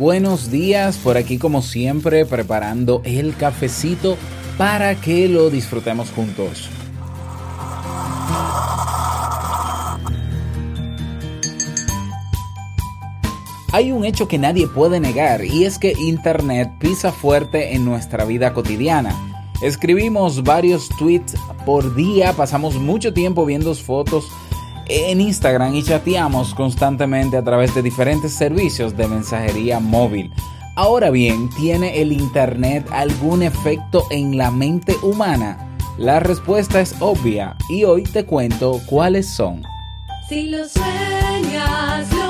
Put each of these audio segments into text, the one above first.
buenos días. Por aquí como siempre preparando el cafecito para que lo disfrutemos juntos. Hay un hecho que nadie puede negar y es que Internet pisa fuerte en nuestra vida cotidiana. Escribimos varios tweets por día, pasamos mucho tiempo viendo fotos en Instagram y chateamos constantemente a través de diferentes servicios de mensajería móvil. Ahora bien, ¿tiene el Internet algún efecto en la mente humana? La respuesta es obvia y hoy te cuento cuáles son. Si lo sueñas, lo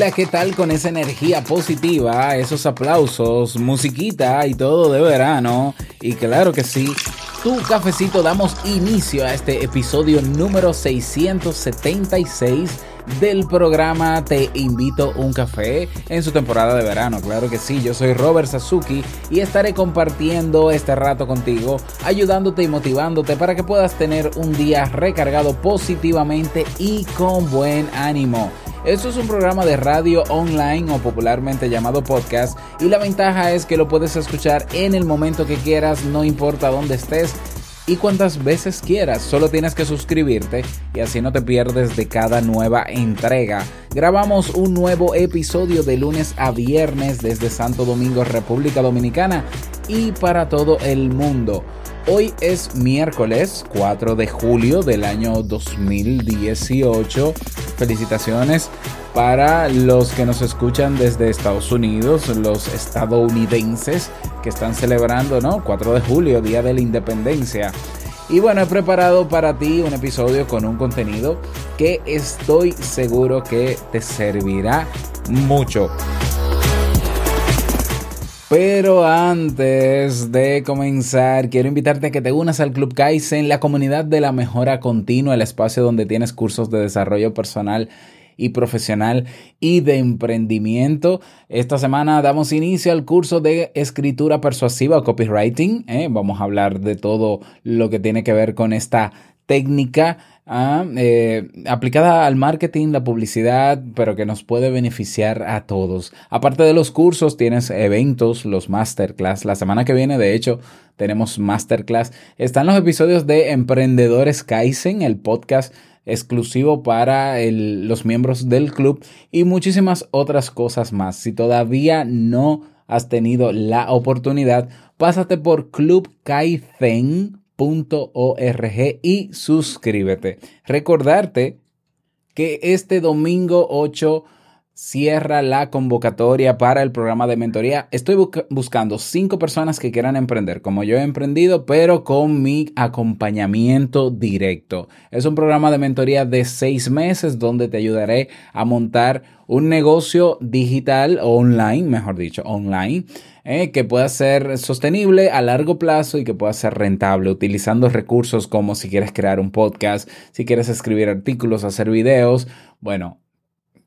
Hola, ¿qué tal con esa energía positiva, esos aplausos, musiquita y todo de verano? Y claro que sí, tu cafecito damos inicio a este episodio número 676 del programa Te invito un café en su temporada de verano. Claro que sí, yo soy Robert Sasuki y estaré compartiendo este rato contigo, ayudándote y motivándote para que puedas tener un día recargado positivamente y con buen ánimo. Esto es un programa de radio online o popularmente llamado podcast y la ventaja es que lo puedes escuchar en el momento que quieras, no importa dónde estés y cuantas veces quieras. Solo tienes que suscribirte y así no te pierdes de cada nueva entrega. Grabamos un nuevo episodio de lunes a viernes desde Santo Domingo, República Dominicana y para todo el mundo. Hoy es miércoles 4 de julio del año 2018. Felicitaciones para los que nos escuchan desde Estados Unidos, los estadounidenses que están celebrando, ¿no? 4 de julio, Día de la Independencia. Y bueno, he preparado para ti un episodio con un contenido que estoy seguro que te servirá mucho. Pero antes de comenzar, quiero invitarte a que te unas al Club Kaizen, la comunidad de la mejora continua, el espacio donde tienes cursos de desarrollo personal y profesional y de emprendimiento. Esta semana damos inicio al curso de escritura persuasiva o copywriting. ¿eh? Vamos a hablar de todo lo que tiene que ver con esta técnica ah, eh, aplicada al marketing, la publicidad, pero que nos puede beneficiar a todos. Aparte de los cursos, tienes eventos, los masterclass. La semana que viene, de hecho, tenemos masterclass. Están los episodios de Emprendedores Kaizen, el podcast exclusivo para los miembros del club y muchísimas otras cosas más. Si todavía no has tenido la oportunidad, pásate por clubkaizen.org y suscríbete. Recordarte que este domingo 8 cierra la convocatoria para el programa de mentoría. Estoy busca- buscando cinco personas que quieran emprender, como yo he emprendido, pero con mi acompañamiento directo. Es un programa de mentoría de seis meses donde te ayudaré a montar un negocio digital o online, mejor dicho, online, eh, que pueda ser sostenible a largo plazo y que pueda ser rentable utilizando recursos como si quieres crear un podcast, si quieres escribir artículos, hacer videos, bueno,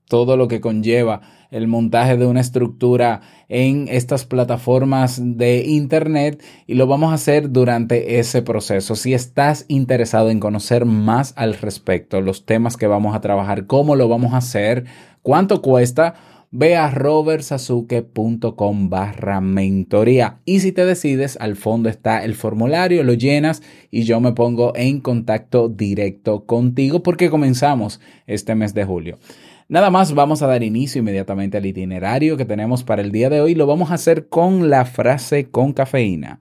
todo lo que conlleva el montaje de una estructura en estas plataformas de internet y lo vamos a hacer durante ese proceso. Si estás interesado en conocer más al respecto, los temas que vamos a trabajar, cómo lo vamos a hacer, cuánto cuesta, ve a robertsazuke.com barra mentoría y si te decides al fondo está el formulario lo llenas y yo me pongo en contacto directo contigo porque comenzamos este mes de julio Nada más, vamos a dar inicio inmediatamente al itinerario que tenemos para el día de hoy. Lo vamos a hacer con la frase con cafeína.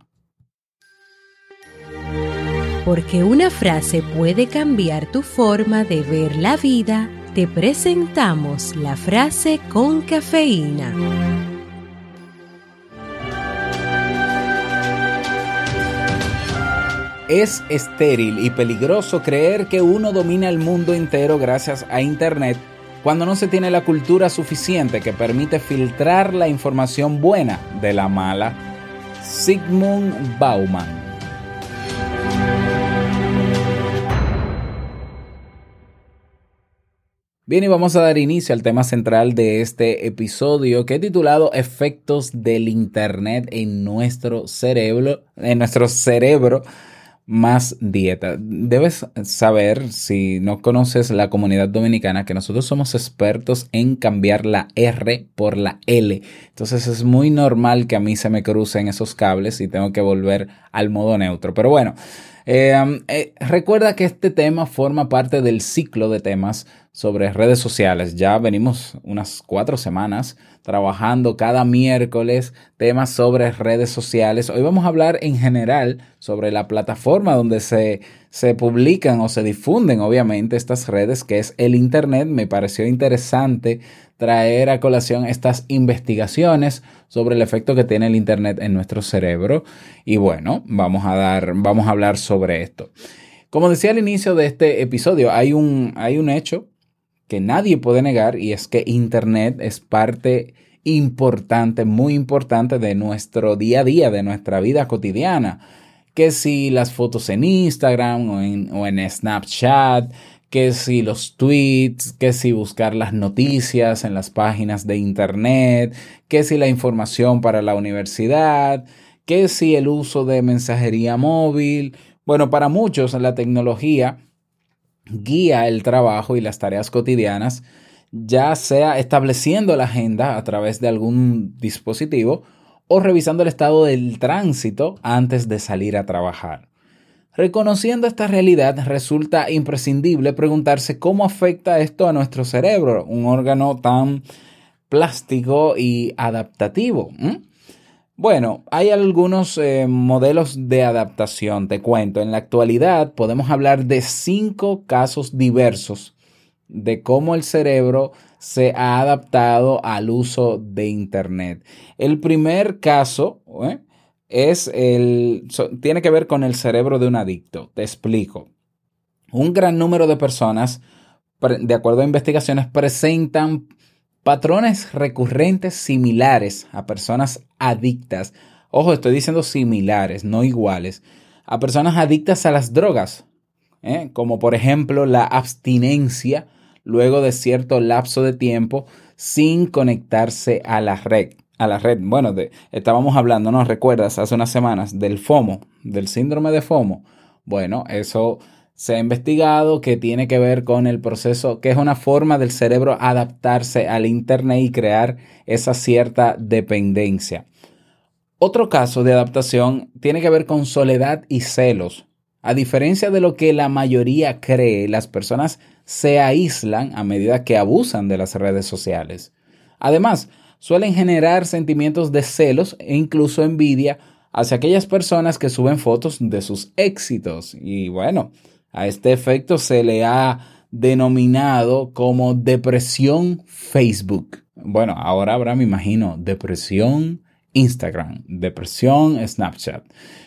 Porque una frase puede cambiar tu forma de ver la vida, te presentamos la frase con cafeína. Es estéril y peligroso creer que uno domina el mundo entero gracias a Internet cuando no se tiene la cultura suficiente que permite filtrar la información buena de la mala. Sigmund Bauman. Bien, y vamos a dar inicio al tema central de este episodio que he titulado Efectos del Internet en nuestro cerebro, en nuestro cerebro más dieta. Debes saber, si no conoces la comunidad dominicana, que nosotros somos expertos en cambiar la R por la L. Entonces es muy normal que a mí se me crucen esos cables y tengo que volver al modo neutro. Pero bueno, eh, eh, recuerda que este tema forma parte del ciclo de temas sobre redes sociales. Ya venimos unas cuatro semanas trabajando cada miércoles temas sobre redes sociales. Hoy vamos a hablar en general sobre la plataforma donde se, se publican o se difunden obviamente estas redes, que es el Internet. Me pareció interesante traer a colación estas investigaciones sobre el efecto que tiene el Internet en nuestro cerebro. Y bueno, vamos a dar, vamos a hablar sobre esto. Como decía al inicio de este episodio, hay un, hay un hecho que nadie puede negar y es que Internet es parte importante, muy importante de nuestro día a día, de nuestra vida cotidiana. Que si las fotos en Instagram o en, o en Snapchat, que si los tweets, que si buscar las noticias en las páginas de Internet, que si la información para la universidad, que si el uso de mensajería móvil. Bueno, para muchos la tecnología guía el trabajo y las tareas cotidianas, ya sea estableciendo la agenda a través de algún dispositivo o revisando el estado del tránsito antes de salir a trabajar. Reconociendo esta realidad, resulta imprescindible preguntarse cómo afecta esto a nuestro cerebro, un órgano tan plástico y adaptativo. Bueno, hay algunos eh, modelos de adaptación, te cuento. En la actualidad podemos hablar de cinco casos diversos de cómo el cerebro se ha adaptado al uso de Internet. El primer caso ¿eh? es el, tiene que ver con el cerebro de un adicto. Te explico. Un gran número de personas, de acuerdo a investigaciones, presentan Patrones recurrentes similares a personas adictas. Ojo, estoy diciendo similares, no iguales. A personas adictas a las drogas, ¿eh? como por ejemplo la abstinencia luego de cierto lapso de tiempo sin conectarse a la red. A la red. Bueno, de, estábamos hablando, ¿no? ¿Recuerdas hace unas semanas del FOMO, del síndrome de FOMO? Bueno, eso se ha investigado que tiene que ver con el proceso, que es una forma del cerebro adaptarse al Internet y crear esa cierta dependencia. Otro caso de adaptación tiene que ver con soledad y celos. A diferencia de lo que la mayoría cree, las personas se aíslan a medida que abusan de las redes sociales. Además, suelen generar sentimientos de celos e incluso envidia hacia aquellas personas que suben fotos de sus éxitos. Y bueno, a este efecto se le ha denominado como depresión Facebook. Bueno, ahora habrá, me imagino, depresión Instagram, depresión Snapchat.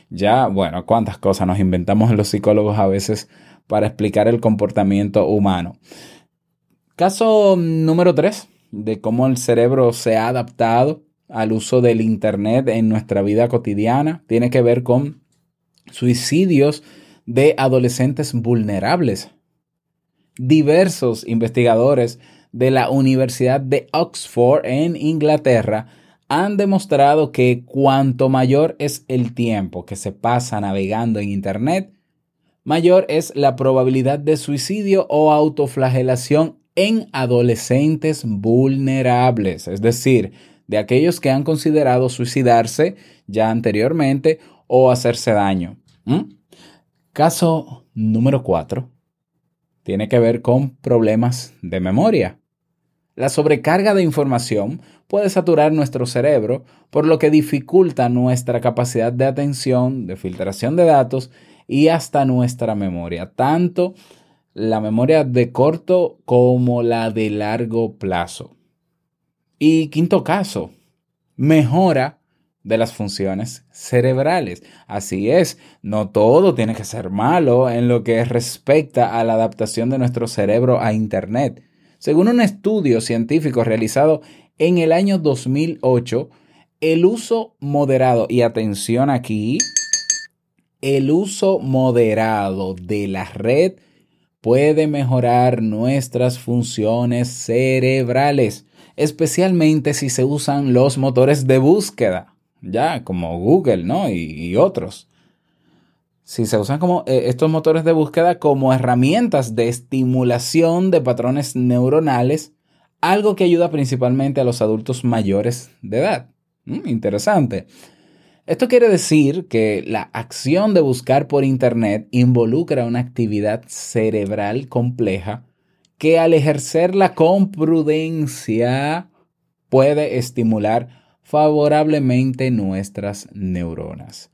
Ya, bueno, cuántas cosas nos inventamos los psicólogos a veces para explicar el comportamiento humano. Caso número 3 de cómo el cerebro se ha adaptado al uso del Internet en nuestra vida cotidiana tiene que ver con suicidios de adolescentes vulnerables. Diversos investigadores de la Universidad de Oxford en Inglaterra han demostrado que cuanto mayor es el tiempo que se pasa navegando en Internet, mayor es la probabilidad de suicidio o autoflagelación en adolescentes vulnerables, es decir, de aquellos que han considerado suicidarse ya anteriormente o hacerse daño. Caso número 4 tiene que ver con problemas de memoria. La sobrecarga de información puede saturar nuestro cerebro, por lo que dificulta nuestra capacidad de atención, de filtración de datos y hasta nuestra memoria, tanto la memoria de corto como la de largo plazo. Y quinto caso, mejora de las funciones cerebrales. Así es, no todo tiene que ser malo en lo que respecta a la adaptación de nuestro cerebro a Internet. Según un estudio científico realizado en el año 2008, el uso moderado, y atención aquí, el uso moderado de la red puede mejorar nuestras funciones cerebrales, especialmente si se usan los motores de búsqueda ya, como Google, ¿no? Y, otros. Si se usan como eh, estos motores de búsqueda como herramientas de estimulación de patrones neuronales, algo que ayuda principalmente a los adultos mayores de edad. Mm, interesante. Esto quiere decir que la acción de buscar por Internet involucra una actividad cerebral compleja que al ejercerla con prudencia puede estimular favorablemente nuestras neuronas.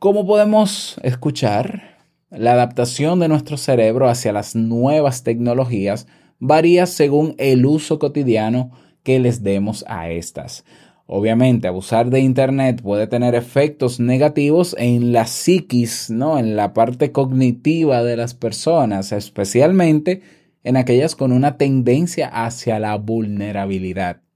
Como podemos escuchar, la adaptación de nuestro cerebro hacia las nuevas tecnologías varía según el uso cotidiano que les demos a estas. Obviamente, abusar de Internet puede tener efectos negativos en la psiquis, ¿no? en la parte cognitiva de las personas, especialmente en aquellas con una tendencia hacia la vulnerabilidad.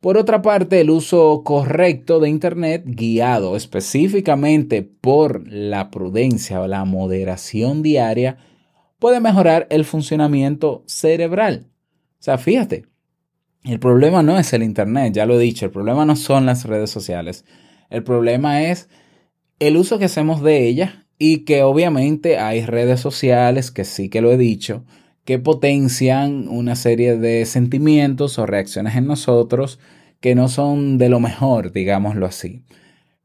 Por otra parte, el uso correcto de Internet, guiado específicamente por la prudencia o la moderación diaria, puede mejorar el funcionamiento cerebral. O sea, fíjate, el problema no es el Internet, ya lo he dicho, el problema no son las redes sociales, el problema es el uso que hacemos de ellas y que obviamente hay redes sociales, que sí que lo he dicho, que potencian una serie de sentimientos o reacciones en nosotros que no son de lo mejor, digámoslo así.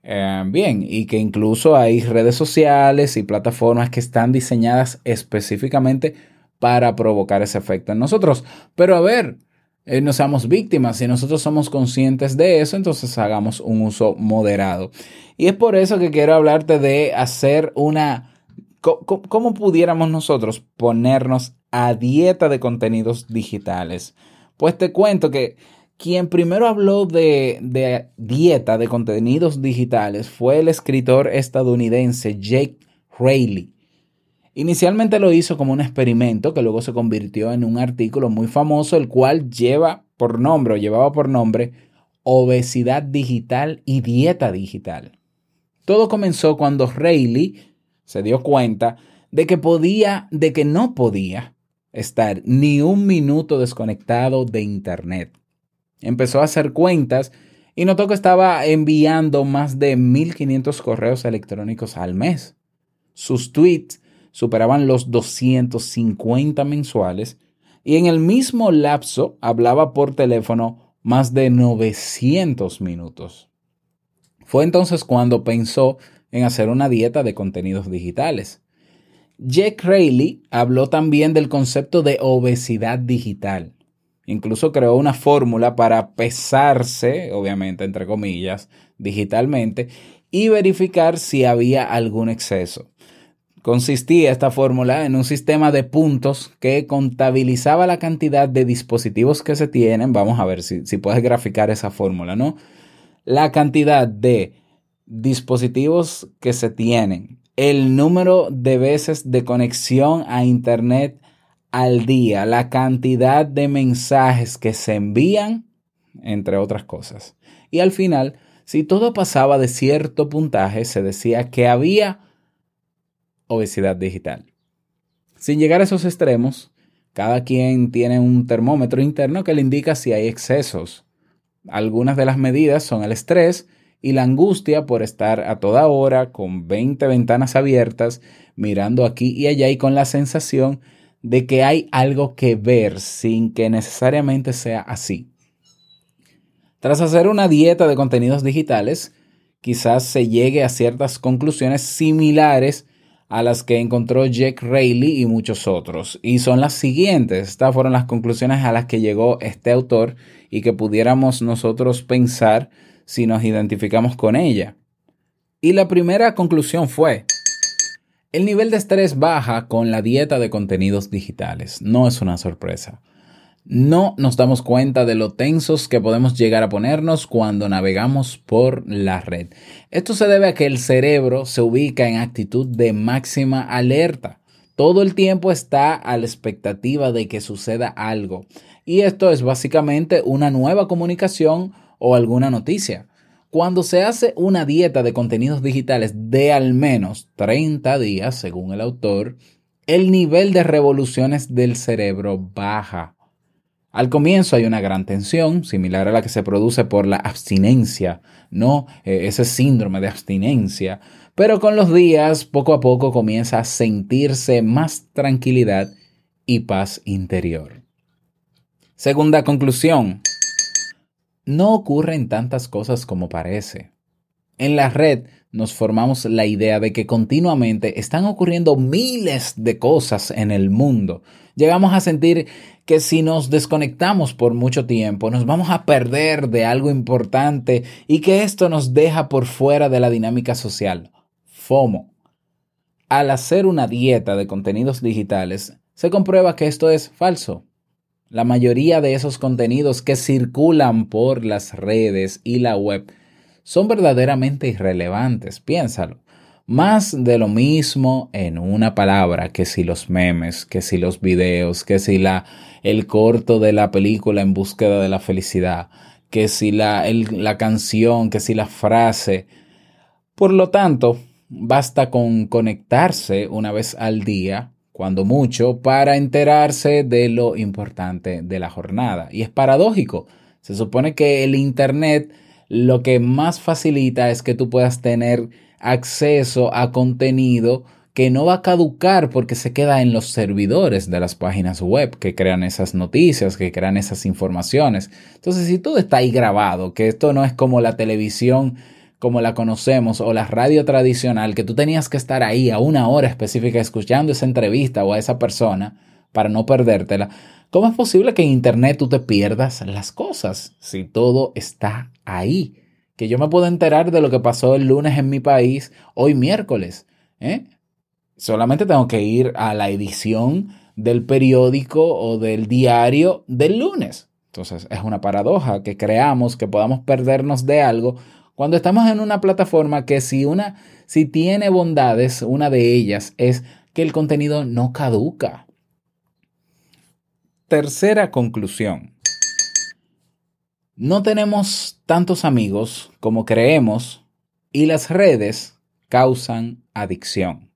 Eh, bien, y que incluso hay redes sociales y plataformas que están diseñadas específicamente para provocar ese efecto en nosotros. Pero a ver, eh, no seamos víctimas. Si nosotros somos conscientes de eso, entonces hagamos un uso moderado. Y es por eso que quiero hablarte de hacer una... ¿Cómo pudiéramos nosotros ponernos a dieta de contenidos digitales? Pues te cuento que quien primero habló de, de, dieta de contenidos digitales fue el escritor estadounidense Jake Rayleigh. Inicialmente lo hizo como un experimento que luego se convirtió en un artículo muy famoso, el cual lleva por nombre o llevaba por nombre Obesidad Digital y Dieta Digital. Todo comenzó cuando Rayleigh se dio cuenta de que podía, de que no podía estar ni un minuto desconectado de Internet. Empezó a hacer cuentas y notó que estaba enviando más de 1.500 correos electrónicos al mes. Sus tweets superaban los 250 mensuales y en el mismo lapso hablaba por teléfono más de 900 minutos. Fue entonces cuando pensó en hacer una dieta de contenidos digitales. Jack Rayleigh habló también del concepto de obesidad digital. Incluso creó una fórmula para pesarse, obviamente, entre comillas, digitalmente y verificar si había algún exceso. Consistía esta fórmula en un sistema de puntos que contabilizaba la cantidad de dispositivos que se tienen. Vamos a ver si, si puedes graficar esa fórmula, ¿no? La cantidad de dispositivos que se tienen, el número de veces de conexión a Internet al día, la cantidad de mensajes que se envían, entre otras cosas. Y al final, si todo pasaba de cierto puntaje, se decía que había obesidad digital. Sin llegar a esos extremos, cada quien tiene un termómetro interno que le indica si hay excesos. Algunas de las medidas son el estrés y la angustia por estar a toda hora con 20 ventanas abiertas, mirando aquí y allá y con la sensación de que hay algo que ver sin que necesariamente sea así. Tras hacer una dieta de contenidos digitales, quizás se llegue a ciertas conclusiones similares a las que encontró Jack Rayleigh y muchos otros. Y son las siguientes. Estas fueron las conclusiones a las que llegó este autor y que pudiéramos nosotros pensar si nos identificamos con ella. Y la primera conclusión fue, el nivel de estrés baja con la dieta de contenidos digitales. No es una sorpresa. No nos damos cuenta de lo tensos que podemos llegar a ponernos cuando navegamos por la red. Esto se debe a que el cerebro se ubica en actitud de máxima alerta. Todo el tiempo está a la expectativa de que suceda algo. Y esto es básicamente una nueva comunicación o alguna noticia. Cuando se hace una dieta de contenidos digitales de al menos 30 días, según el autor, el nivel de revoluciones del cerebro baja. Al comienzo hay una gran tensión, similar a la que se produce por la abstinencia, ¿no? Eh, ese síndrome de abstinencia. Pero con los días, poco a poco comienza a sentirse más tranquilidad y paz interior. Segunda conclusión. No ocurren tantas cosas como parece. En la red nos formamos la idea de que continuamente están ocurriendo miles de cosas en el mundo. Llegamos a sentir que si nos desconectamos por mucho tiempo nos vamos a perder de algo importante y que esto nos deja por fuera de la dinámica social. FOMO. Al hacer una dieta de contenidos digitales, se comprueba que esto es falso. La mayoría de esos contenidos que circulan por las redes y la web son verdaderamente irrelevantes, piénsalo. Más de lo mismo en una palabra, que si los memes, que si los videos, que si la, el corto de la película en búsqueda de la felicidad, que si la, el- la canción, que si la frase. Por lo tanto, basta con conectarse una vez al día, cuando mucho, para enterarse de lo importante de la jornada. Y es paradójico. Se supone que el Internet lo que más facilita es que tú puedas tener acceso a contenido que no va a caducar porque se queda en los servidores de las páginas web que crean esas noticias, que crean esas informaciones. Entonces, si todo está ahí grabado, que esto no es como la televisión como la conocemos o la radio tradicional, que tú tenías que estar ahí a una hora específica escuchando esa entrevista o a esa persona para no perdértela, ¿cómo es posible que en Internet tú te pierdas las cosas si todo está ahí? Que yo me puedo enterar de lo que pasó el lunes en mi país hoy miércoles. ¿eh? Solamente tengo que ir a la edición del periódico o del diario del lunes. Entonces es una paradoja que creamos que podamos perdernos de algo cuando estamos en una plataforma que si una si tiene bondades, una de ellas es que el contenido no caduca. Tercera conclusión. No tenemos tantos amigos como creemos y las redes causan adicción.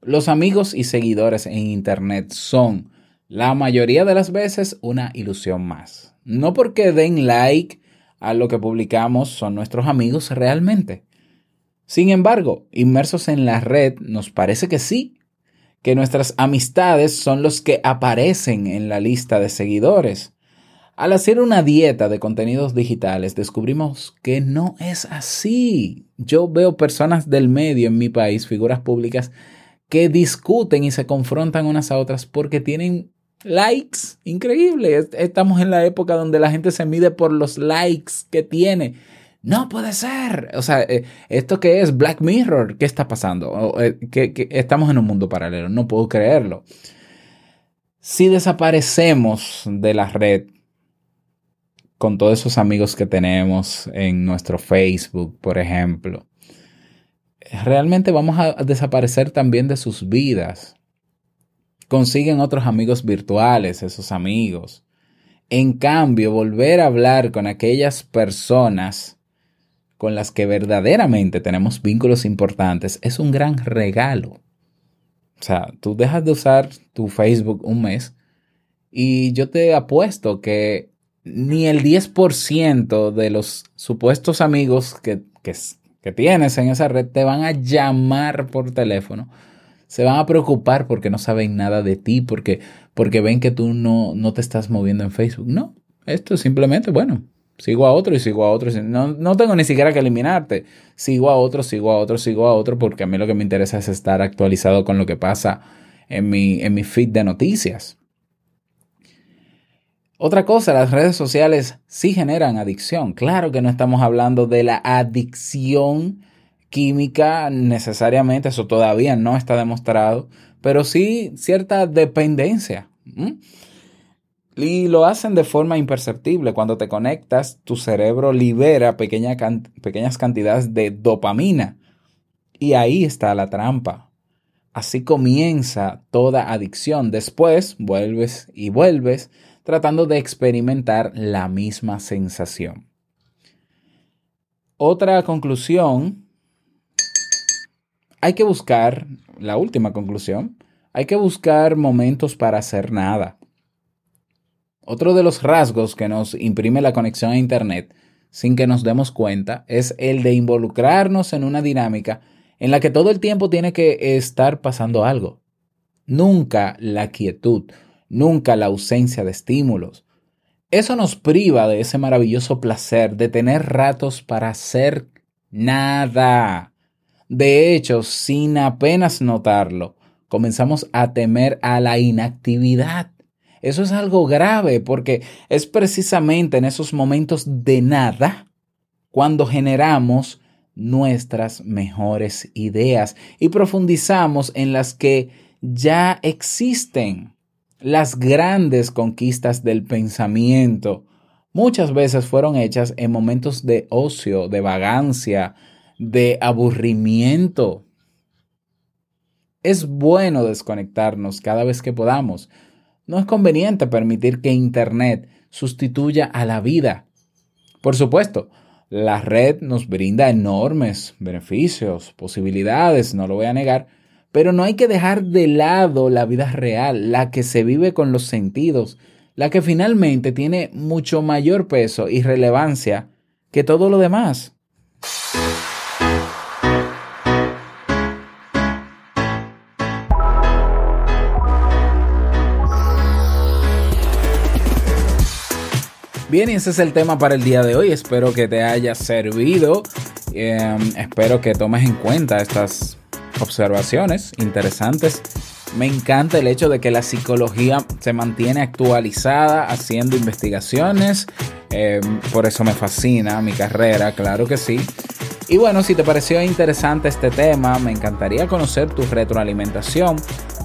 Los amigos y seguidores en Internet son, la mayoría de las veces, una ilusión más. No porque den like a lo que publicamos son nuestros amigos realmente. Sin embargo, inmersos en la red, nos parece que sí, que nuestras amistades son los que aparecen en la lista de seguidores. Al hacer una dieta de contenidos digitales, descubrimos que no es así. Yo veo personas del medio en mi país, figuras públicas, que discuten y se confrontan unas a otras porque tienen likes. Increíble. Est- Estamos en la época donde la gente se mide por los likes que tiene. No puede ser. O sea, eh, ¿esto qué es? Black Mirror. ¿Qué está pasando? Eh, que estamos en un mundo paralelo. No puedo creerlo. Si desaparecemos de la red con todos esos amigos que tenemos en nuestro Facebook, por ejemplo, realmente vamos a desaparecer también de sus vidas. Consiguen otros amigos virtuales, esos amigos. En cambio, volver a hablar con aquellas personas con las que verdaderamente tenemos vínculos importantes es un gran regalo. O sea, tú dejas de usar tu Facebook un mes y yo te apuesto que ni el 10% de los supuestos amigos que, que, que tienes en esa red te van a llamar por teléfono. Se van a preocupar porque no saben nada de ti, porque, porque ven que tú no, no te estás moviendo en Facebook. No, esto es simplemente, bueno, Sigo a otro y sigo a otro. No, no tengo ni siquiera que eliminarte. Sigo a otro, sigo a otro, sigo a otro, porque a mí lo que me interesa es estar actualizado con lo que pasa en mi, en mi feed de noticias. Otra cosa, las redes sociales sí generan adicción. Claro que no estamos hablando de la adicción química necesariamente, eso todavía no está demostrado, pero sí cierta dependencia. Y lo hacen de forma imperceptible. Cuando te conectas, tu cerebro libera pequeñas cantidades de dopamina. Y ahí está la trampa. Así comienza toda adicción. Después vuelves y vuelves tratando de experimentar la misma sensación. Otra conclusión, hay que buscar, la última conclusión, hay que buscar momentos para hacer nada. Otro de los rasgos que nos imprime la conexión a Internet sin que nos demos cuenta es el de involucrarnos en una dinámica en la que todo el tiempo tiene que estar pasando algo. Nunca la quietud, nunca la ausencia de estímulos. Eso nos priva de ese maravilloso placer de tener ratos para hacer nada. De hecho, sin apenas notarlo, comenzamos a temer a la inactividad. Eso es algo grave porque es precisamente en esos momentos de nada cuando generamos nuestras mejores ideas y profundizamos en las que ya existen. Las grandes conquistas del pensamiento muchas veces fueron hechas en momentos de ocio, de vagancia, de aburrimiento. Es bueno desconectarnos cada vez que podamos. No es conveniente permitir que Internet sustituya a la vida. Por supuesto, la red nos brinda enormes beneficios, posibilidades, no lo voy a negar, pero no hay que dejar de lado la vida real, la que se vive con los sentidos, la que finalmente tiene mucho mayor peso y relevancia que todo lo demás. Bien, y ese es el tema para el día de hoy. Espero que te haya servido. Eh, espero que tomes en cuenta estas observaciones interesantes. Me encanta el hecho de que la psicología se mantiene actualizada haciendo investigaciones. Eh, por eso me fascina mi carrera, claro que sí. Y bueno, si te pareció interesante este tema, me encantaría conocer tu retroalimentación.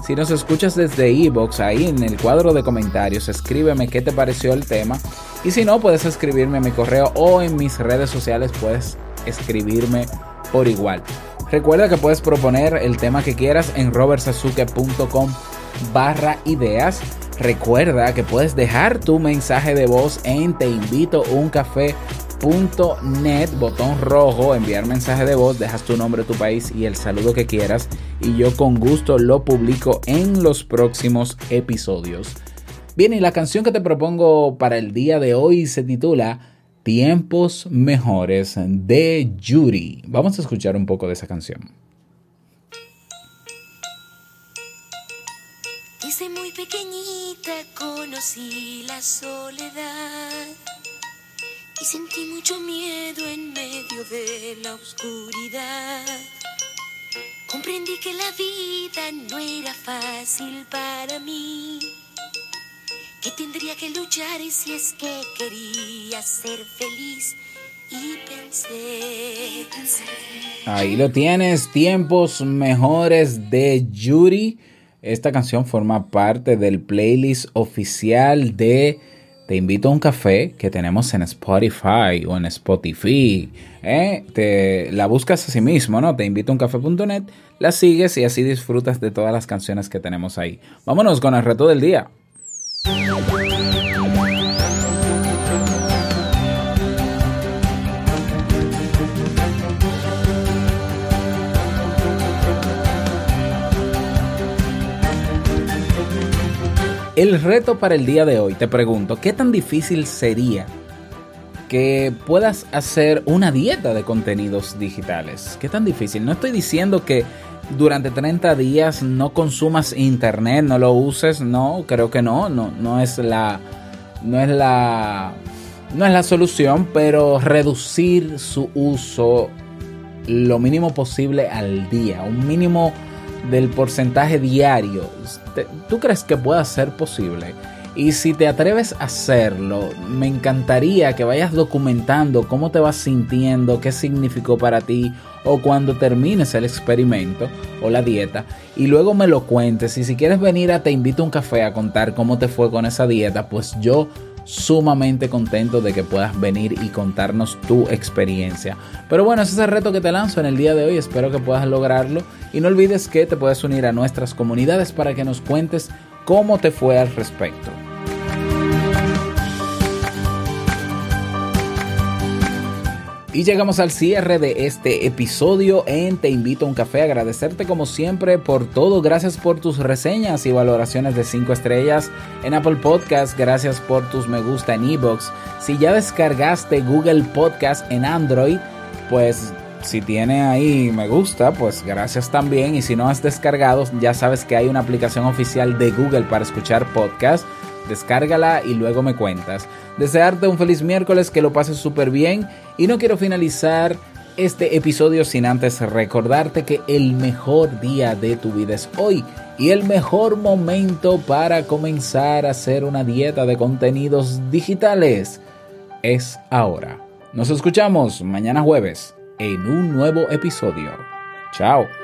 Si nos escuchas desde Evox, ahí en el cuadro de comentarios, escríbeme qué te pareció el tema. Y si no, puedes escribirme a mi correo o en mis redes sociales puedes escribirme por igual. Recuerda que puedes proponer el tema que quieras en robertsazuke.com barra ideas. Recuerda que puedes dejar tu mensaje de voz en teinvitouncafé.net, botón rojo, enviar mensaje de voz, dejas tu nombre, tu país y el saludo que quieras y yo con gusto lo publico en los próximos episodios. Bien, y la canción que te propongo para el día de hoy se titula Tiempos Mejores de Yuri. Vamos a escuchar un poco de esa canción. Desde muy pequeñita conocí la soledad y sentí mucho miedo en medio de la oscuridad. Comprendí que la vida no era fácil para mí, que tendría que luchar si es que quería ser feliz. Y pensé, Ahí lo tienes, Tiempos Mejores de Yuri. Esta canción forma parte del playlist oficial de Te invito a un café que tenemos en Spotify o en Spotify. ¿eh? Te, la buscas así mismo, ¿no? Te invito a un café.net, la sigues y así disfrutas de todas las canciones que tenemos ahí. Vámonos con el reto del día. El reto para el día de hoy, te pregunto, ¿qué tan difícil sería que puedas hacer una dieta de contenidos digitales? ¿Qué tan difícil? No estoy diciendo que durante 30 días no consumas internet, no lo uses, no, creo que no, no, no es la, no es la, no es la solución, pero reducir su uso lo mínimo posible al día, un mínimo del porcentaje diario. ¿Tú crees que pueda ser posible? Y si te atreves a hacerlo, me encantaría que vayas documentando cómo te vas sintiendo, qué significó para ti o cuando termines el experimento o la dieta y luego me lo cuentes. Y si quieres venir a Te invito a un café a contar cómo te fue con esa dieta, pues yo sumamente contento de que puedas venir y contarnos tu experiencia. Pero bueno, ese es el reto que te lanzo en el día de hoy, espero que puedas lograrlo y no olvides que te puedes unir a nuestras comunidades para que nos cuentes cómo te fue al respecto. Y llegamos al cierre de este episodio en Te invito a un café. Agradecerte como siempre por todo. Gracias por tus reseñas y valoraciones de 5 estrellas en Apple Podcast. Gracias por tus me gusta en iBox. Si ya descargaste Google Podcast en Android, pues si tiene ahí me gusta, pues gracias también. Y si no has descargado, ya sabes que hay una aplicación oficial de Google para escuchar podcast. Descárgala y luego me cuentas. Desearte un feliz miércoles, que lo pases súper bien. Y no quiero finalizar este episodio sin antes recordarte que el mejor día de tu vida es hoy. Y el mejor momento para comenzar a hacer una dieta de contenidos digitales es ahora. Nos escuchamos mañana jueves en un nuevo episodio. Chao.